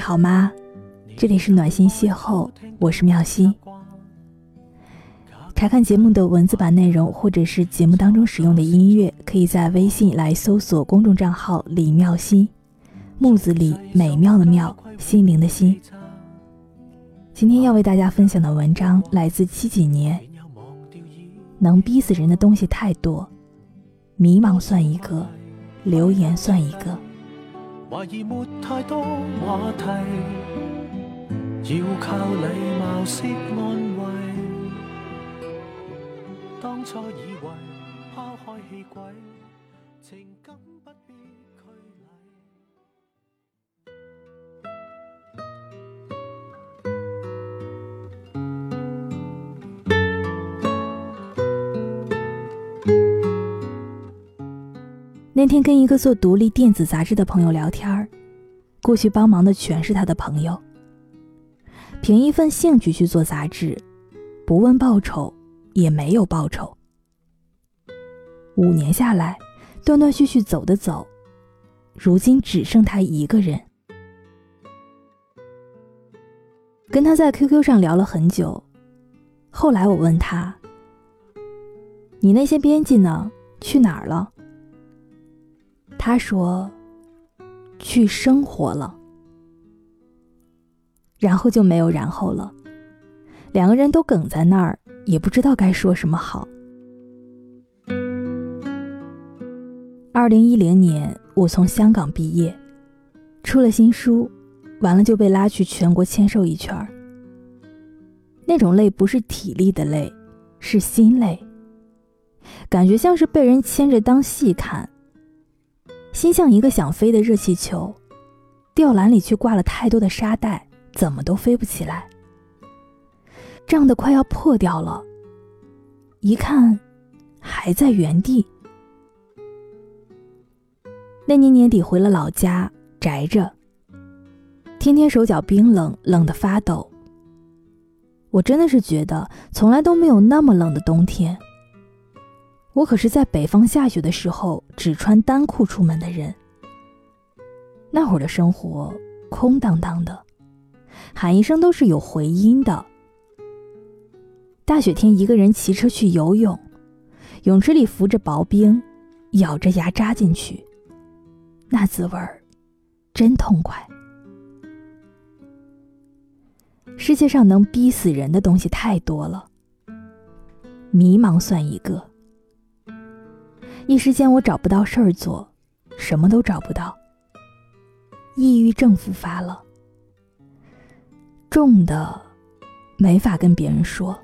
好吗？这里是暖心邂逅，我是妙心。查看节目的文字版内容，或者是节目当中使用的音乐，可以在微信来搜索公众账号“李妙心”，木子李，美妙的妙，心灵的心。今天要为大家分享的文章来自七几年。能逼死人的东西太多，迷茫算一个，留言算一个。怀疑没太多话题，要靠礼貌式安慰。当初以为抛开气鬼，情感不变那天跟一个做独立电子杂志的朋友聊天儿，过去帮忙的全是他的朋友。凭一份兴趣去做杂志，不问报酬。也没有报酬。五年下来，断断续续走的走，如今只剩他一个人。跟他在 QQ 上聊了很久，后来我问他：“你那些编辑呢？去哪儿了？”他说：“去生活了。”然后就没有然后了，两个人都梗在那儿。也不知道该说什么好。二零一零年，我从香港毕业，出了新书，完了就被拉去全国签售一圈儿。那种累不是体力的累，是心累，感觉像是被人牵着当戏看。心像一个想飞的热气球，吊篮里却挂了太多的沙袋，怎么都飞不起来。胀得快要破掉了，一看，还在原地。那年年底回了老家，宅着，天天手脚冰冷，冷得发抖。我真的是觉得从来都没有那么冷的冬天。我可是在北方下雪的时候只穿单裤出门的人。那会儿的生活空荡荡的，喊一声都是有回音的。大雪天，一个人骑车去游泳，泳池里浮着薄冰，咬着牙扎进去，那滋味儿真痛快。世界上能逼死人的东西太多了，迷茫算一个。一时间我找不到事儿做，什么都找不到，抑郁症复发了，重的没法跟别人说。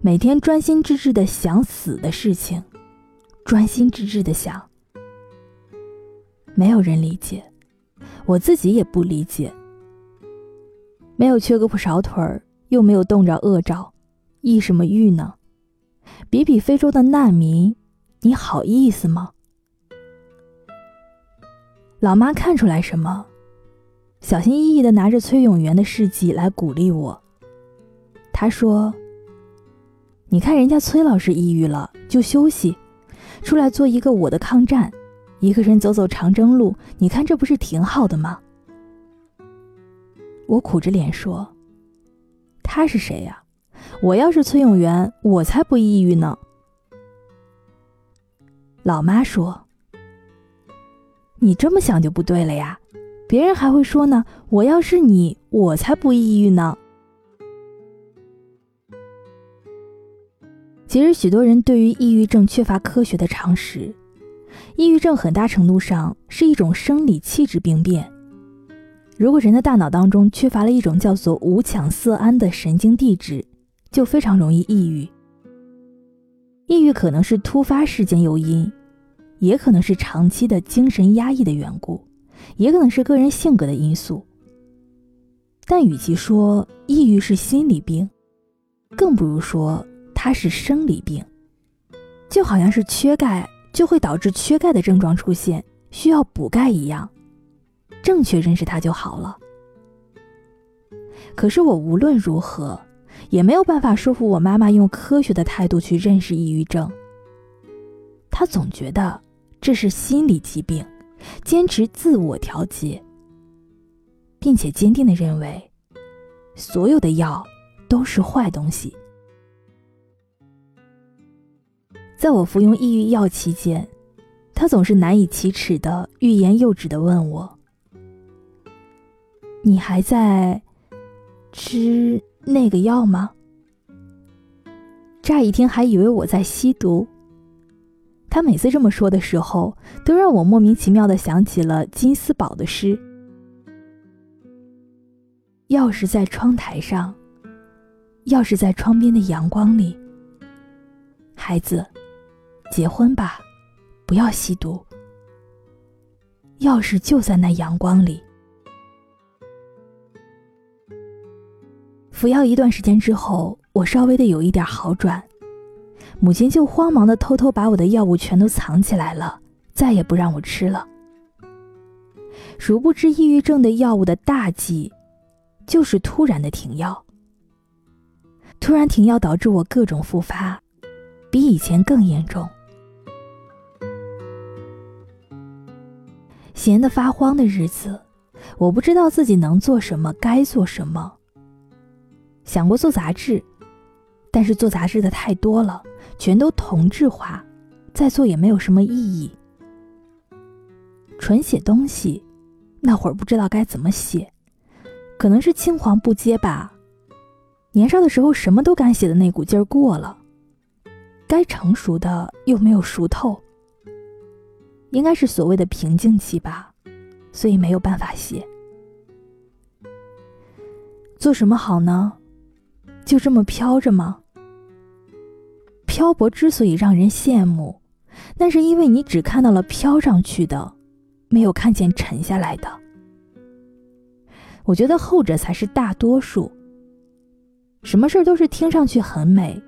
每天专心致志的想死的事情，专心致志的想，没有人理解，我自己也不理解。没有缺胳膊少腿儿，又没有冻着饿着，抑什么郁呢？比比非洲的难民，你好意思吗？老妈看出来什么？小心翼翼的拿着崔永元的事迹来鼓励我。她说。你看人家崔老师抑郁了就休息，出来做一个我的抗战，一个人走走长征路，你看这不是挺好的吗？我苦着脸说：“他是谁呀？我要是崔永元，我才不抑郁呢。”老妈说：“你这么想就不对了呀，别人还会说呢，我要是你，我才不抑郁呢。”其实，许多人对于抑郁症缺乏科学的常识。抑郁症很大程度上是一种生理气质病变。如果人的大脑当中缺乏了一种叫做五羟色胺的神经递质，就非常容易抑郁。抑郁可能是突发事件诱因，也可能是长期的精神压抑的缘故，也可能是个人性格的因素。但与其说抑郁是心理病，更不如说。它是生理病，就好像是缺钙就会导致缺钙的症状出现，需要补钙一样。正确认识它就好了。可是我无论如何也没有办法说服我妈妈用科学的态度去认识抑郁症。她总觉得这是心理疾病，坚持自我调节。并且坚定的认为，所有的药都是坏东西。在我服用抑郁药期间，他总是难以启齿的欲言又止的问我：“你还在吃那个药吗？”乍一听还以为我在吸毒。他每次这么说的时候，都让我莫名其妙的想起了金斯堡的诗：“钥匙在窗台上，钥匙在窗边的阳光里。孩子，结婚吧，不要吸毒。钥匙就在那阳光里。”服药一段时间之后，我稍微的有一点好转。母亲就慌忙的偷偷把我的药物全都藏起来了，再也不让我吃了。殊不知，抑郁症的药物的大忌，就是突然的停药。突然停药导致我各种复发，比以前更严重。闲得发慌的日子，我不知道自己能做什么，该做什么。想过做杂志，但是做杂志的太多了。全都同质化，再做也没有什么意义。纯写东西，那会儿不知道该怎么写，可能是青黄不接吧。年少的时候什么都敢写的那股劲儿过了，该成熟的又没有熟透，应该是所谓的瓶颈期吧，所以没有办法写。做什么好呢？就这么飘着吗？漂泊之所以让人羡慕，那是因为你只看到了飘上去的，没有看见沉下来的。我觉得后者才是大多数。什么事儿都是听上去很美，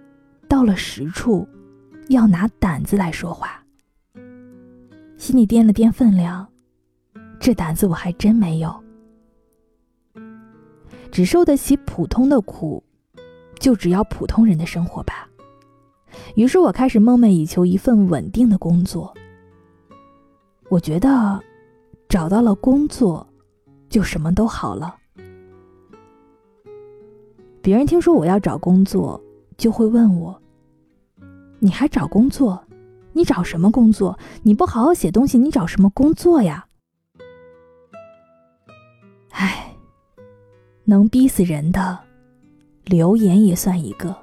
到了实处，要拿胆子来说话。心里掂了掂分量，这胆子我还真没有。只受得起普通的苦，就只要普通人的生活吧。于是我开始梦寐以求一份稳定的工作。我觉得，找到了工作，就什么都好了。别人听说我要找工作，就会问我：“你还找工作？你找什么工作？你不好好写东西，你找什么工作呀？”唉，能逼死人的，留言也算一个。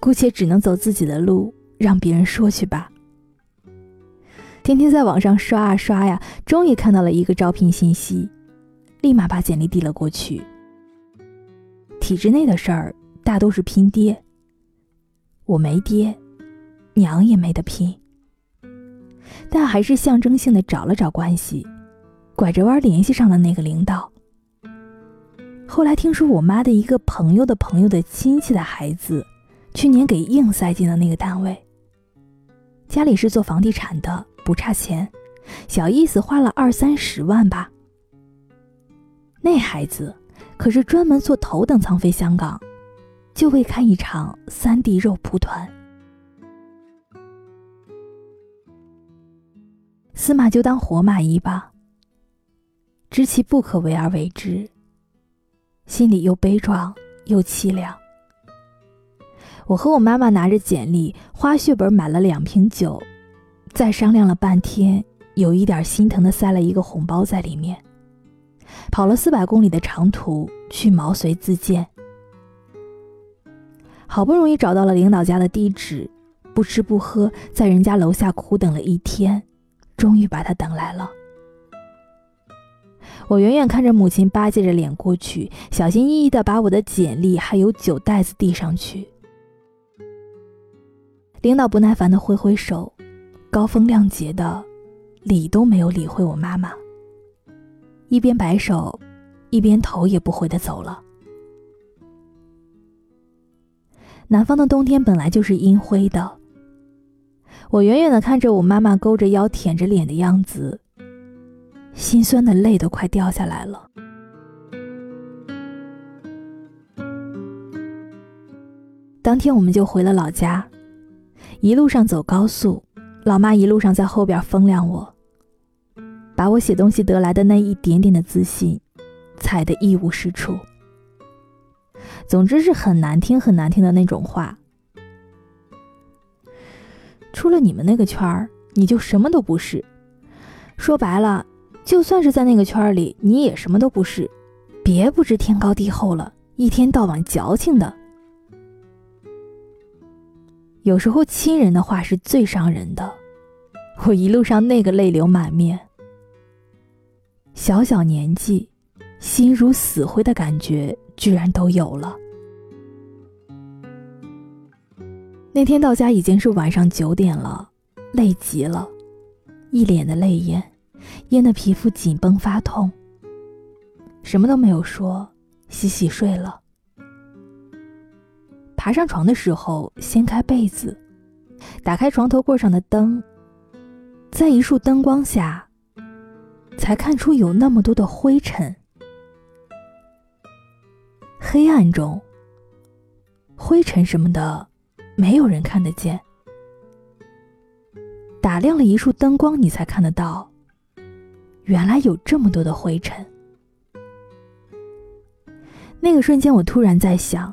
姑且只能走自己的路，让别人说去吧。天天在网上刷啊刷呀，终于看到了一个招聘信息，立马把简历递了过去。体制内的事儿大都是拼爹，我没爹，娘也没得拼，但还是象征性的找了找关系，拐着弯联系上了那个领导。后来听说我妈的一个朋友的朋友的亲戚的孩子。去年给硬塞进了那个单位。家里是做房地产的，不差钱，小意思花了二三十万吧。那孩子可是专门坐头等舱飞香港，就为看一场三 D 肉蒲团。死马就当活马医吧。知其不可为而为之，心里又悲壮又凄凉。我和我妈妈拿着简历、花血本买了两瓶酒，再商量了半天，有一点心疼的塞了一个红包在里面，跑了四百公里的长途去毛遂自荐。好不容易找到了领导家的地址，不吃不喝，在人家楼下苦等了一天，终于把他等来了。我远远看着母亲巴结着脸过去，小心翼翼的把我的简历还有酒袋子递上去。领导不耐烦的挥挥手，高风亮节的，理都没有理会我妈妈。一边摆手，一边头也不回的走了。南方的冬天本来就是阴灰的。我远远的看着我妈妈勾着腰、舔着脸的样子，心酸的泪都快掉下来了。当天我们就回了老家。一路上走高速，老妈一路上在后边风凉我，把我写东西得来的那一点点的自信，踩得一无是处。总之是很难听、很难听的那种话。出了你们那个圈儿，你就什么都不是。说白了，就算是在那个圈里，你也什么都不是。别不知天高地厚了，一天到晚矫情的。有时候亲人的话是最伤人的。我一路上那个泪流满面，小小年纪，心如死灰的感觉居然都有了。那天到家已经是晚上九点了，累极了，一脸的泪眼，淹得皮肤紧绷发痛。什么都没有说，洗洗睡了。爬上床的时候，掀开被子，打开床头柜上的灯，在一束灯光下，才看出有那么多的灰尘。黑暗中，灰尘什么的。没有人看得见。打亮了一束灯光，你才看得到，原来有这么多的灰尘。那个瞬间，我突然在想，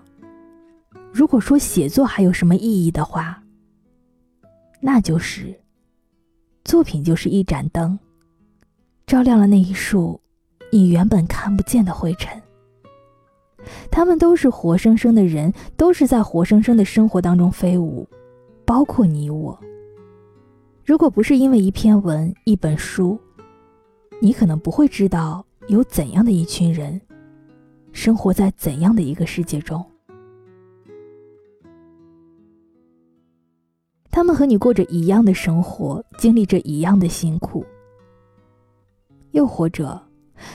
如果说写作还有什么意义的话，那就是，作品就是一盏灯，照亮了那一束你原本看不见的灰尘。他们都是活生生的人，都是在活生生的生活当中飞舞，包括你我。如果不是因为一篇文、一本书，你可能不会知道有怎样的一群人，生活在怎样的一个世界中。他们和你过着一样的生活，经历着一样的辛苦。又或者，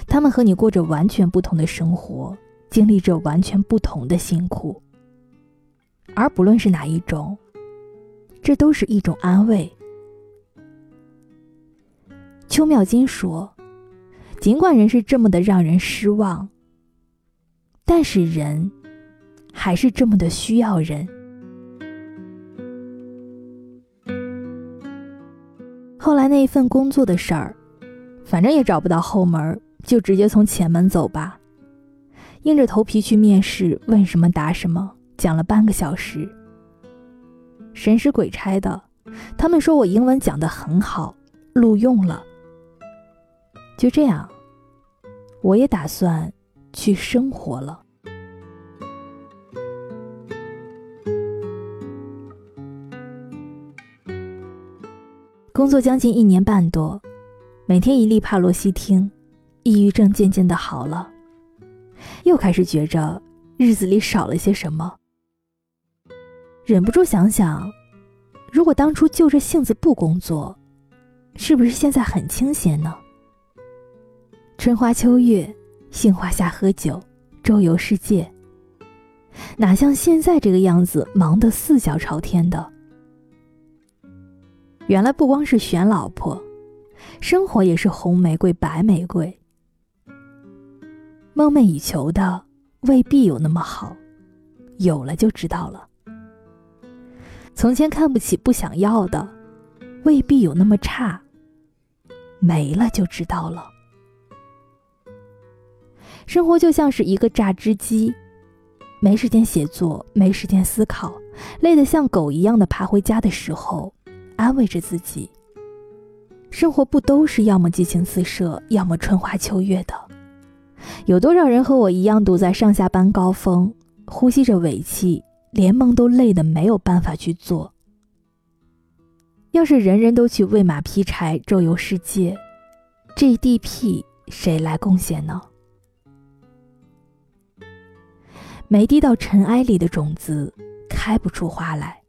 他们和你过着完全不同的生活。经历着完全不同的辛苦，而不论是哪一种，这都是一种安慰。邱妙金说：“尽管人是这么的让人失望，但是人还是这么的需要人。”后来那一份工作的事儿，反正也找不到后门，就直接从前门走吧。硬着头皮去面试，问什么答什么，讲了半个小时。神使鬼差的，他们说我英文讲得很好，录用了。就这样，我也打算去生活了。工作将近一年半多，每天一粒帕罗西汀，抑郁症渐渐的好了。又开始觉着日子里少了些什么，忍不住想想，如果当初就着性子不工作，是不是现在很清闲呢？春花秋月，杏花下喝酒，周游世界，哪像现在这个样子，忙得四脚朝天的。原来不光是选老婆，生活也是红玫瑰白玫瑰。梦寐以求的未必有那么好，有了就知道了。从前看不起、不想要的，未必有那么差，没了就知道了。生活就像是一个榨汁机，没时间写作，没时间思考，累得像狗一样的爬回家的时候，安慰着自己：生活不都是要么激情四射，要么春花秋月的。有多少人和我一样堵在上下班高峰，呼吸着尾气，连梦都累得没有办法去做？要是人人都去喂马劈柴，周游世界，，GDP 谁来贡献呢？没滴到尘埃里的种子，开不出花来。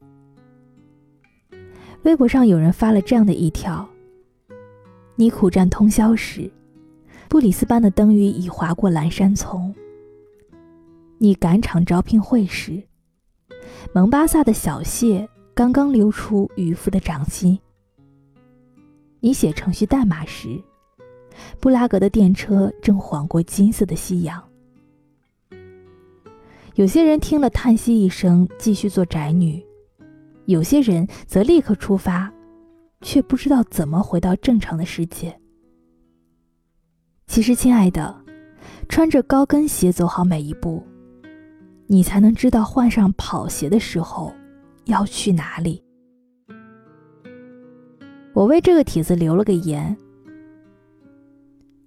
微博上有人发了这样的一条：你苦战通宵时。布里斯班的灯鱼已划过蓝山丛。你赶场招聘会时，蒙巴萨的小谢刚刚溜出渔夫的掌心。你写程序代码时，布拉格的电车正晃过金色的夕阳。有些人听了叹息一声，继续做宅女；有些人则立刻出发，却不知道怎么回到正常的世界。其实，亲爱的，穿着高跟鞋走好每一步，你才能知道换上跑鞋的时候要去哪里。我为这个帖子留了个言：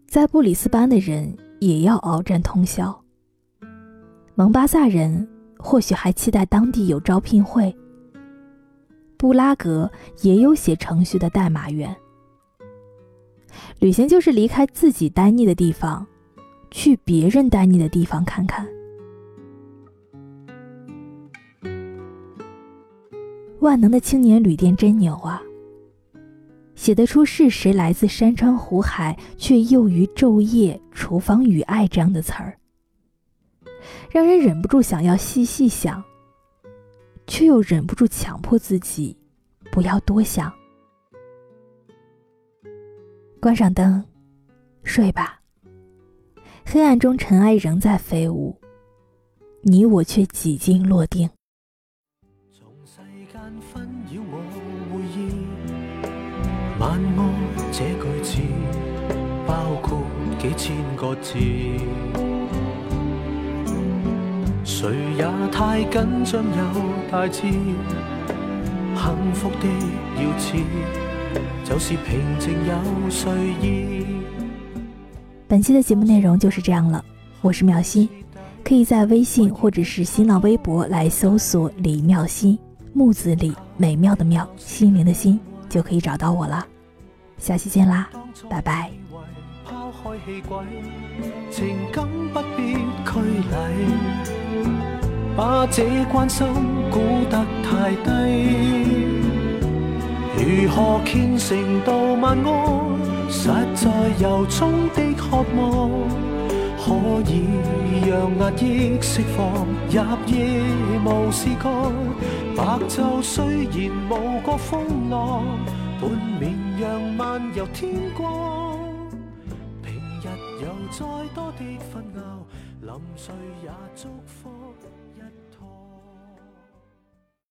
在布里斯班的人也要鏖战通宵。蒙巴萨人或许还期待当地有招聘会。布拉格也有写程序的代码员。旅行就是离开自己呆腻的地方，去别人呆腻的地方看看。万能的青年旅店真牛啊！写得出是谁来自山川湖海，却又于昼夜厨房与爱这样的词儿。让人忍不住想要细细想，却又忍不住强迫自己不要多想。关上灯，睡吧。黑暗中尘埃仍在飞舞，你我却几经落定。从世间纷扰我回忆，晚安这句子包括几千个字。谁也太紧张有大志，幸福的要旨就是平静有睡意。本期的节目内容就是这样了，我是妙心，可以在微信或者是新浪微博来搜索“李妙心”，木子李，美妙的妙，心灵的心，就可以找到我了。下期见啦，拜拜。情感不必拘礼，把这关心估得太低。如何虔诚到晚安？实在由衷的渴望，可以让压抑释放，入夜无事干。白昼虽然无过风浪，半绵羊漫游天光。平日有再多的纷扰，临睡也祝福。